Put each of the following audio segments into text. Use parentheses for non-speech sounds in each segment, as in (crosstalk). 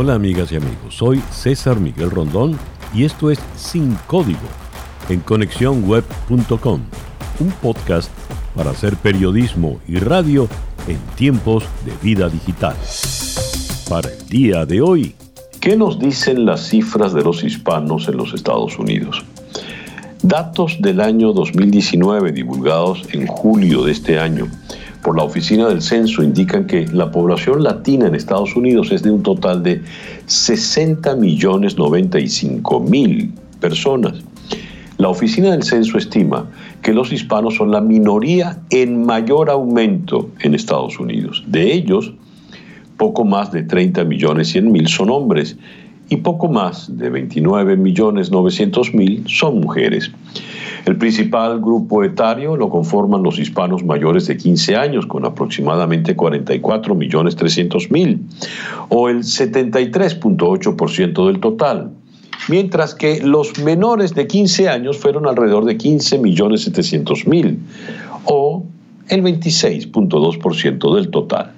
Hola amigas y amigos, soy César Miguel Rondón y esto es Sin Código en conexiónweb.com, un podcast para hacer periodismo y radio en tiempos de vida digital. Para el día de hoy, ¿qué nos dicen las cifras de los hispanos en los Estados Unidos? Datos del año 2019 divulgados en julio de este año por la Oficina del Censo indican que la población latina en Estados Unidos es de un total de 60 millones 95 mil personas. La Oficina del Censo estima que los hispanos son la minoría en mayor aumento en Estados Unidos. De ellos, poco más de 30 millones 100 mil son hombres y poco más de 29 millones 900 mil son mujeres. El principal grupo etario lo conforman los hispanos mayores de 15 años, con aproximadamente 44 millones 300 mil, o el 73.8% del total, mientras que los menores de 15 años fueron alrededor de 15 millones 700 mil, o el 26.2% del total.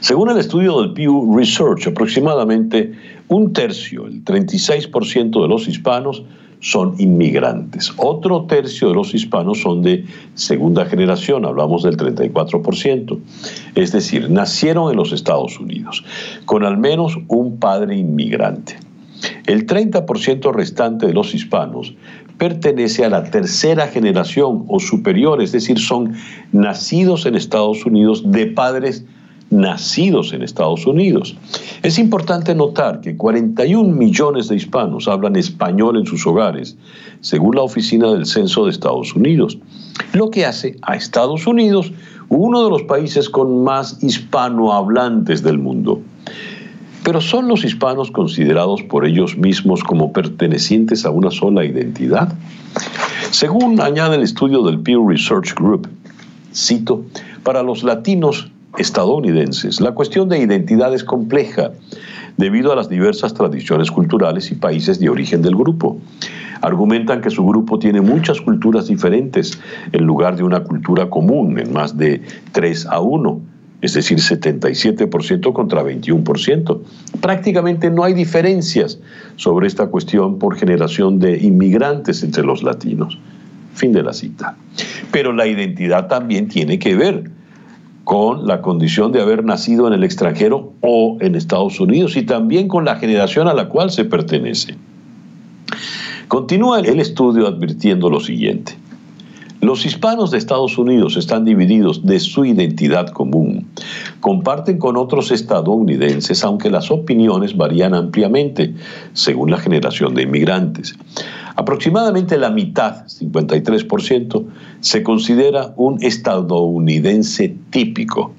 Según el estudio del Pew Research, aproximadamente un tercio, el 36% de los hispanos, son inmigrantes. Otro tercio de los hispanos son de segunda generación, hablamos del 34%, es decir, nacieron en los Estados Unidos, con al menos un padre inmigrante. El 30% restante de los hispanos pertenece a la tercera generación o superior, es decir, son nacidos en Estados Unidos de padres nacidos en Estados Unidos. Es importante notar que 41 millones de hispanos hablan español en sus hogares, según la Oficina del Censo de Estados Unidos, lo que hace a Estados Unidos uno de los países con más hispanohablantes del mundo. Pero ¿son los hispanos considerados por ellos mismos como pertenecientes a una sola identidad? Según añade el estudio del Pew Research Group, cito, para los latinos estadounidenses, la cuestión de identidad es compleja debido a las diversas tradiciones culturales y países de origen del grupo. Argumentan que su grupo tiene muchas culturas diferentes en lugar de una cultura común en más de 3 a 1, es decir, 77% contra 21%. Prácticamente no hay diferencias sobre esta cuestión por generación de inmigrantes entre los latinos. Fin de la cita. Pero la identidad también tiene que ver con la condición de haber nacido en el extranjero o en Estados Unidos y también con la generación a la cual se pertenece. Continúa el estudio advirtiendo lo siguiente. Los hispanos de Estados Unidos están divididos de su identidad común. Comparten con otros estadounidenses, aunque las opiniones varían ampliamente según la generación de inmigrantes. Aproximadamente la mitad, 53%, se considera un estadounidense típico,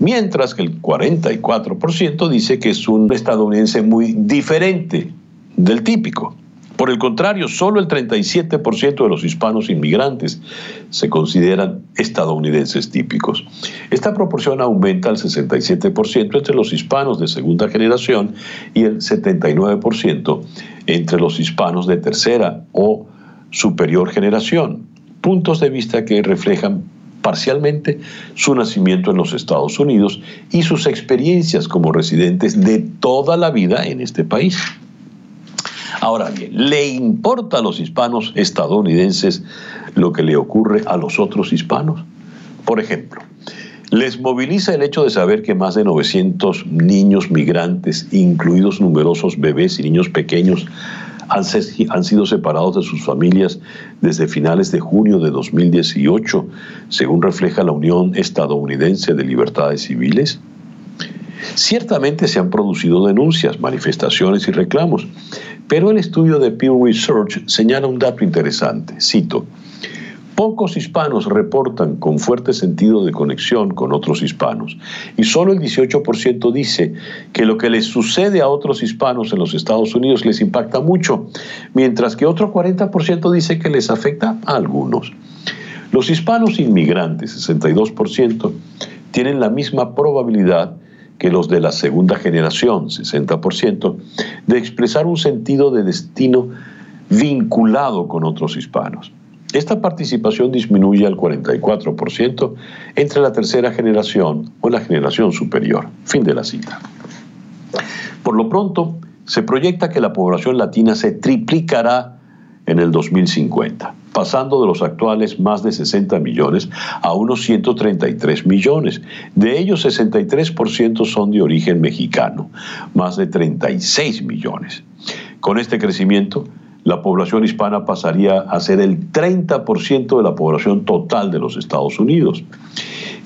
mientras que el 44% dice que es un estadounidense muy diferente del típico. Por el contrario, solo el 37% de los hispanos inmigrantes se consideran estadounidenses típicos. Esta proporción aumenta al 67% entre los hispanos de segunda generación y el 79% entre los hispanos de tercera o superior generación. Puntos de vista que reflejan parcialmente su nacimiento en los Estados Unidos y sus experiencias como residentes de toda la vida en este país. Ahora bien, ¿le importa a los hispanos estadounidenses lo que le ocurre a los otros hispanos? Por ejemplo, les moviliza el hecho de saber que más de 900 niños migrantes, incluidos numerosos bebés y niños pequeños, han, han, sido separados de sus familias desde finales de junio de 2018, según refleja la Unión Estadounidense de Libertades Civiles? Ciertamente se han producido denuncias, manifestaciones y reclamos, pero el estudio de Pew Research señala un dato interesante. Cito, Pocos hispanos reportan con fuerte sentido de conexión con otros hispanos y solo el 18% dice que lo que les sucede a otros hispanos en los Estados Unidos les impacta mucho, mientras que otro 40% dice que les afecta a algunos. Los hispanos inmigrantes, 62%, tienen la misma probabilidad que los de la segunda generación, 60%, de expresar un sentido de destino vinculado con otros hispanos. Esta participación disminuye al 44% entre la tercera generación o la generación superior. Fin de la cita. Por lo pronto, se proyecta que la población latina se triplicará en el 2050, pasando de los actuales más de 60 millones a unos 133 millones. De ellos, 63% son de origen mexicano, más de 36 millones. Con este crecimiento, la población hispana pasaría a ser el 30% de la población total de los Estados Unidos.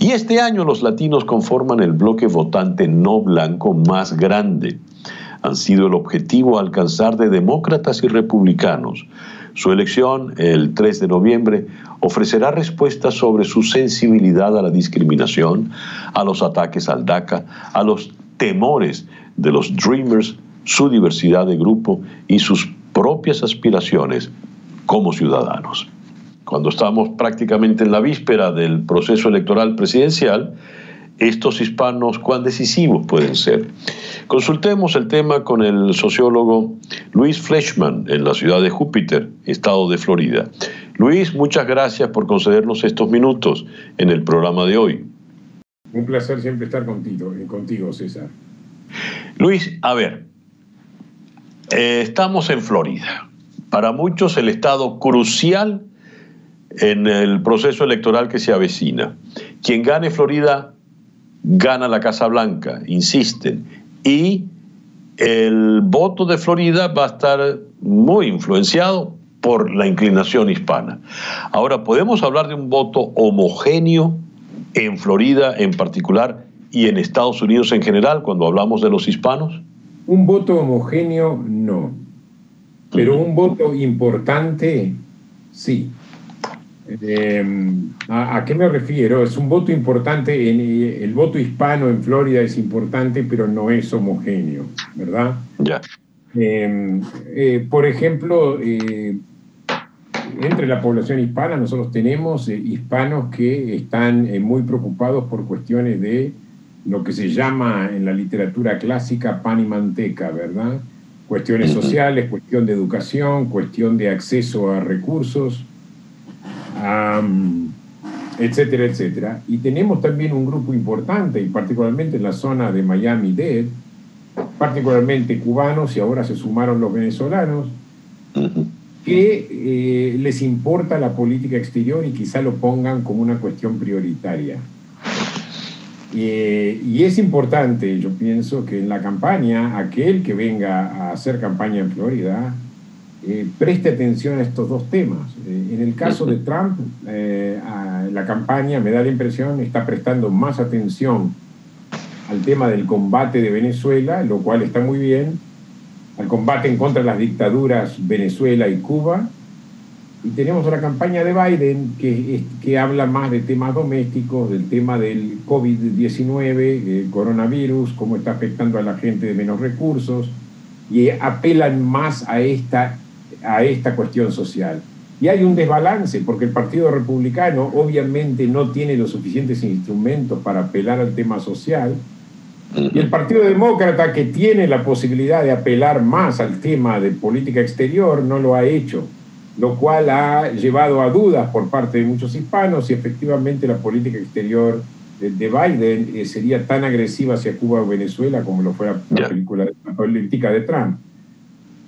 Y este año los latinos conforman el bloque votante no blanco más grande. Han sido el objetivo alcanzar de demócratas y republicanos. Su elección, el 3 de noviembre, ofrecerá respuestas sobre su sensibilidad a la discriminación, a los ataques al DACA, a los temores de los Dreamers, su diversidad de grupo y sus propias aspiraciones como ciudadanos. Cuando estamos prácticamente en la víspera del proceso electoral presidencial, estos hispanos cuán decisivos pueden ser. Consultemos el tema con el sociólogo Luis Fleshman en la ciudad de Júpiter, estado de Florida. Luis, muchas gracias por concedernos estos minutos en el programa de hoy. Un placer siempre estar contigo, eh, contigo César. Luis, a ver, eh, estamos en Florida. Para muchos el estado crucial en el proceso electoral que se avecina. Quien gane Florida gana la Casa Blanca, insisten. Y el voto de Florida va a estar muy influenciado por la inclinación hispana. Ahora, ¿podemos hablar de un voto homogéneo en Florida en particular y en Estados Unidos en general cuando hablamos de los hispanos? Un voto homogéneo no, pero un voto importante sí. Eh, ¿a, qué me refiero? Es un voto importante, en, eh, el voto hispano en Florida es importante, pero no es homogéneo, ¿verdad? Ya. Em, eh, por ejemplo, entre la población hispana nosotros tenemos hispanos que están muy preocupados por cuestiones de lo que se llama en la literatura clásica pan y manteca, ¿verdad? Cuestiones sociales, cuestión de educación, cuestión de acceso a recursos etcétera, etcétera. Y tenemos también un grupo importante, y particularmente en la zona de Miami-Dade, particularmente cubanos, y ahora se sumaron los venezolanos, que eh, les importa la política exterior y quizá lo pongan como una cuestión prioritaria. Eh, y es importante, yo pienso, que en la campaña, aquel que venga a hacer campaña en Florida, eh, preste atención a estos dos temas. Eh, en el caso de Trump, eh, la campaña, me da la impresión, está prestando más atención al tema del combate de Venezuela, lo cual está muy bien, al combate en contra de las dictaduras Venezuela y Cuba. Y tenemos una campaña de Biden que, que habla más de temas domésticos, del tema del COVID-19, el coronavirus, cómo está afectando a la gente de menos recursos, y apelan más a esta a esta cuestión social. Y hay un desbalance, porque el Partido Republicano obviamente no tiene los suficientes instrumentos para apelar al tema social, y el Partido Demócrata, que tiene la posibilidad de apelar más al tema de política exterior, no lo ha hecho, lo cual ha llevado a dudas por parte de muchos hispanos si efectivamente la política exterior de Biden eh, sería tan agresiva hacia Cuba o Venezuela como lo fue la, película, la política de Trump.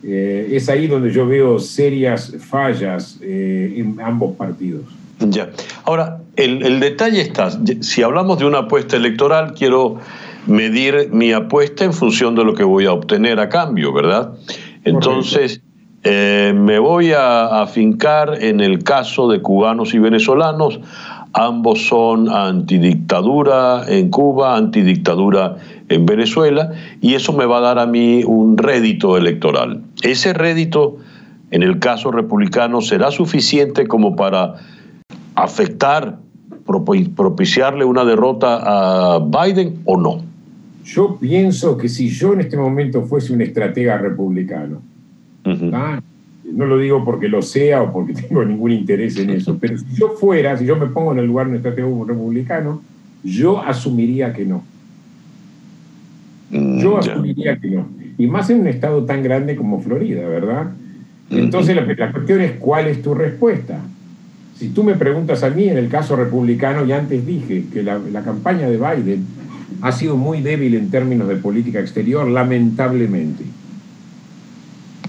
Eh, es ahí donde yo veo serias fallas eh, en ambos partidos. Ya. Ahora, el, detalle está, si hablamos de una apuesta electoral, quiero medir mi apuesta en función de lo que voy a obtener a cambio, ¿verdad? Entonces, eh, me voy a afincar en el caso de cubanos y venezolanos. Ambos son antidictadura en Cuba, antidictadura en Venezuela, y eso me va a dar a mí un rédito electoral. Ese rédito, en el caso republicano, será suficiente como para afectar, propiciarle una derrota a Biden o no. Yo pienso que si yo en este momento fuese un estratega republicano, no lo digo porque lo sea o porque (laughs) tengo ningún interés en eso, pero si yo fuera, si yo me pongo en el lugar de un estratega republicano, yo asumiría que no. Yo asumiría que no. Y más en un estado tan grande como Florida, ¿verdad? Entonces la, cuestión es cuál es tu respuesta. Si tú me preguntas a mí, en el caso republicano, ya antes dije que la, campaña de Biden ha sido muy débil en términos de política exterior, lamentablemente.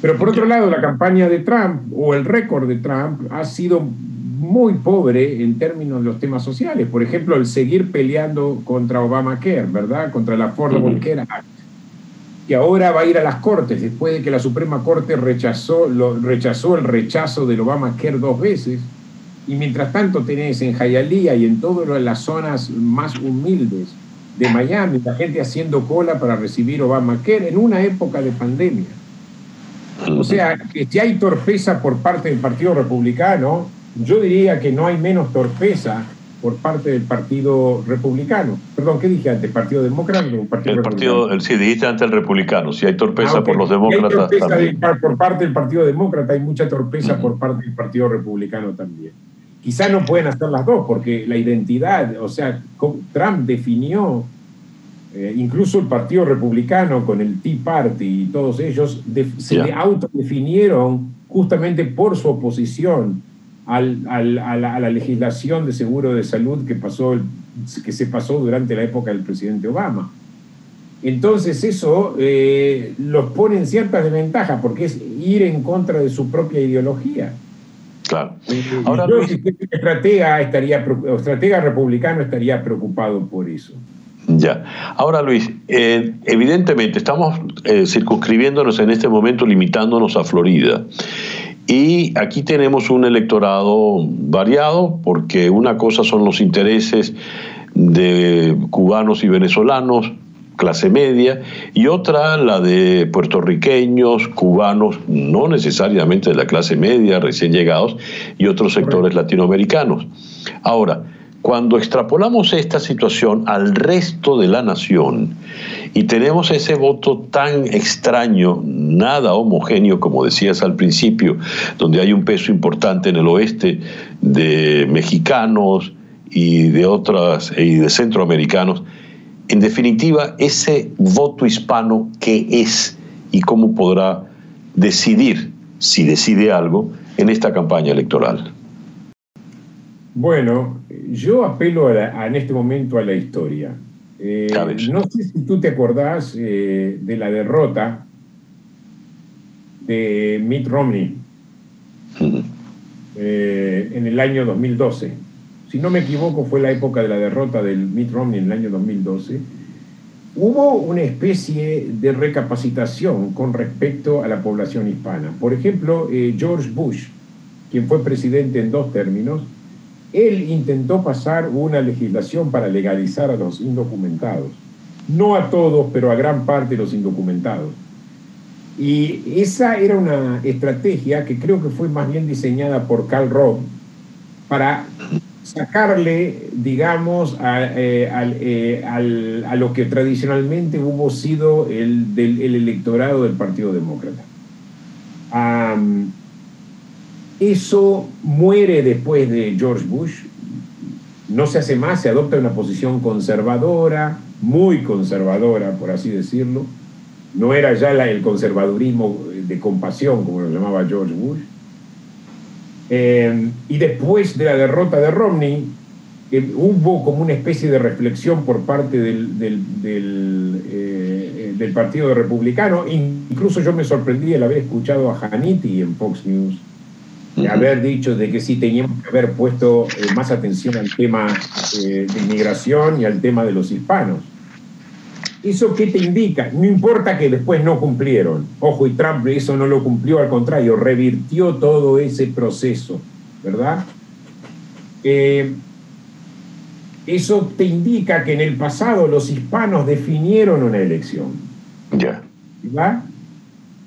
Pero por otro lado, la campaña de Trump o el récord de Trump ha sido muy pobre en términos de los temas sociales. Por ejemplo, el seguir peleando contra Obamacare, ¿verdad? Contra la Affordable Care Act, que ahora va a ir a las Cortes después de que la Suprema Corte rechazó, lo, rechazó el rechazo del Obamacare dos veces. Y mientras tanto tenés en Hialeah y en todas las zonas más humildes de Miami la gente haciendo cola para recibir Obamacare en una época de pandemia. O sea, que si hay torpeza por parte del Partido Republicano, yo diría que no hay menos torpeza por parte del Partido Republicano. Perdón, ¿qué dije antes? ¿Partido Demócrata o Partido el partido, el, sí, dijiste antes el Republicano. Si hay torpeza ah, por los demócratas también. por parte del Partido Demócrata, hay mucha torpeza por parte del Partido Republicano también. Quizá no pueden hacer las dos, porque la identidad, o sea, Trump definió eh, incluso el Partido Republicano con el Tea Party y todos ellos se autodefinieron justamente por su oposición al, al, a, la, legislación de seguro de salud que, pasó, que se pasó durante la época del presidente Obama. Entonces eso eh, los pone en cierta desventaja porque es ir en contra de su propia ideología. Claro. Eh, Ahora, yo, si estratega, estaría, estratega republicano estaría preocupado por eso. Ya. Ahora, Luis, eh, evidentemente estamos eh, circunscribiéndonos en este momento, limitándonos a Florida. Y aquí tenemos un electorado variado, porque una cosa son los intereses de cubanos y venezolanos, clase media, y otra la de puertorriqueños, cubanos, no necesariamente de la clase media, recién llegados, y otros sectores latinoamericanos. Ahora, cuando extrapolamos esta situación al resto de la nación y tenemos ese voto tan extraño, nada homogéneo, como decías al principio, donde hay un peso importante en el oeste de mexicanos y de otras y de centroamericanos, en definitiva, ese voto hispano, ¿qué es y cómo podrá decidir, si decide algo, en esta campaña electoral? Bueno, yo apelo en este momento a la historia. Eh, no sé si tú te acordás eh, de la derrota de Mitt Romney eh, en el año 2012. Si no me equivoco, fue la época de la derrota del Mitt Romney en el año 2012. Hubo una especie de recapacitación con respecto a la población hispana. Por ejemplo, George Bush, quien fue presidente en dos términos, él intentó pasar una legislación para legalizar a los indocumentados. No a todos, pero a gran parte de los indocumentados. Y esa era una estrategia que creo que fue más bien diseñada por Karl Rove para sacarle, digamos, a, eh, eh, lo que tradicionalmente hubo sido el, electorado del Partido Demócrata. Eso muere después de George Bush, no se hace más, se adopta una posición conservadora, muy conservadora, por así decirlo. No era ya el conservadurismo de compasión, como lo llamaba George Bush. Eh, y después de la derrota de Romney, hubo como una especie de reflexión por parte del, del, eh, del Partido Republicano. Incluso yo me sorprendí al haber escuchado a Hannity en Fox News de haber dicho de que sí teníamos que haber puesto eh, más atención al tema eh, de inmigración y al tema de los hispanos. ¿Eso qué te indica? No importa que después no cumplieron. Ojo, y Trump eso no lo cumplió, al contrario, revirtió todo ese proceso, ¿verdad? Eh, eso te indica que en el pasado los hispanos definieron una elección. Ya. ¿verdad?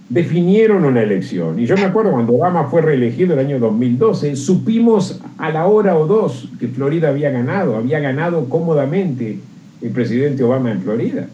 Definieron una elección. Y yo me acuerdo cuando Obama fue reelegido el año 2012, supimos a la hora o dos que Florida había ganado, había ganado cómodamente el presidente Obama en Florida.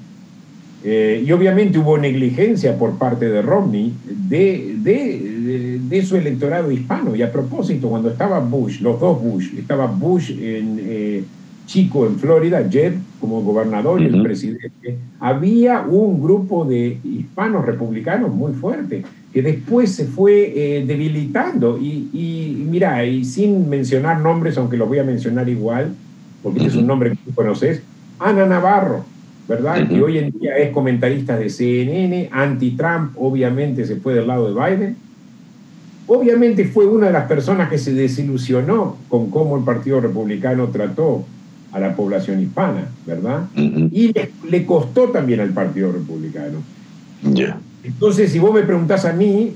Eh, y obviamente hubo negligencia por parte de Romney de, de, de, su electorado hispano. Y a propósito, cuando estaba Bush, los dos Bush, estaba Bush en... Eh, chico en Florida, Jeb como gobernador y el presidente, había un grupo de hispanos republicanos muy fuerte que después se fue eh, debilitando. Y, y, mira, y sin mencionar nombres, aunque los voy a mencionar igual, porque es un nombre que tú conoces, Ana Navarro. ¿verdad? Que hoy en día es comentarista de CNN, anti-Trump, obviamente se fue del lado de Biden. Obviamente fue una de las personas que se desilusionó con cómo el Partido Republicano trató a la población hispana, ¿verdad? Y le, costó también al Partido Republicano. Entonces, si vos me preguntás a mí,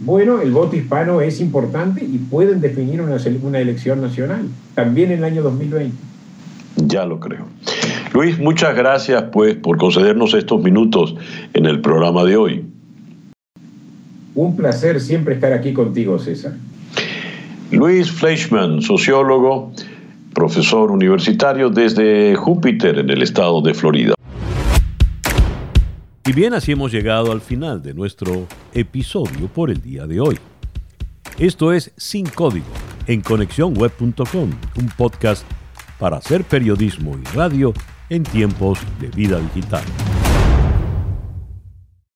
bueno, el voto hispano es importante y pueden definir una, una elección nacional, también en el año 2020. Ya lo creo. Luis, muchas gracias pues por concedernos estos minutos en el programa de hoy. Un placer siempre estar aquí contigo, César. Luis Fleischmann, sociólogo, profesor universitario desde Júpiter en el estado de Florida. Y bien, así hemos llegado al final de nuestro episodio por el día de hoy. Esto es Sin Código en conexiónweb.com, un podcast para hacer periodismo y radio en tiempos de vida digital.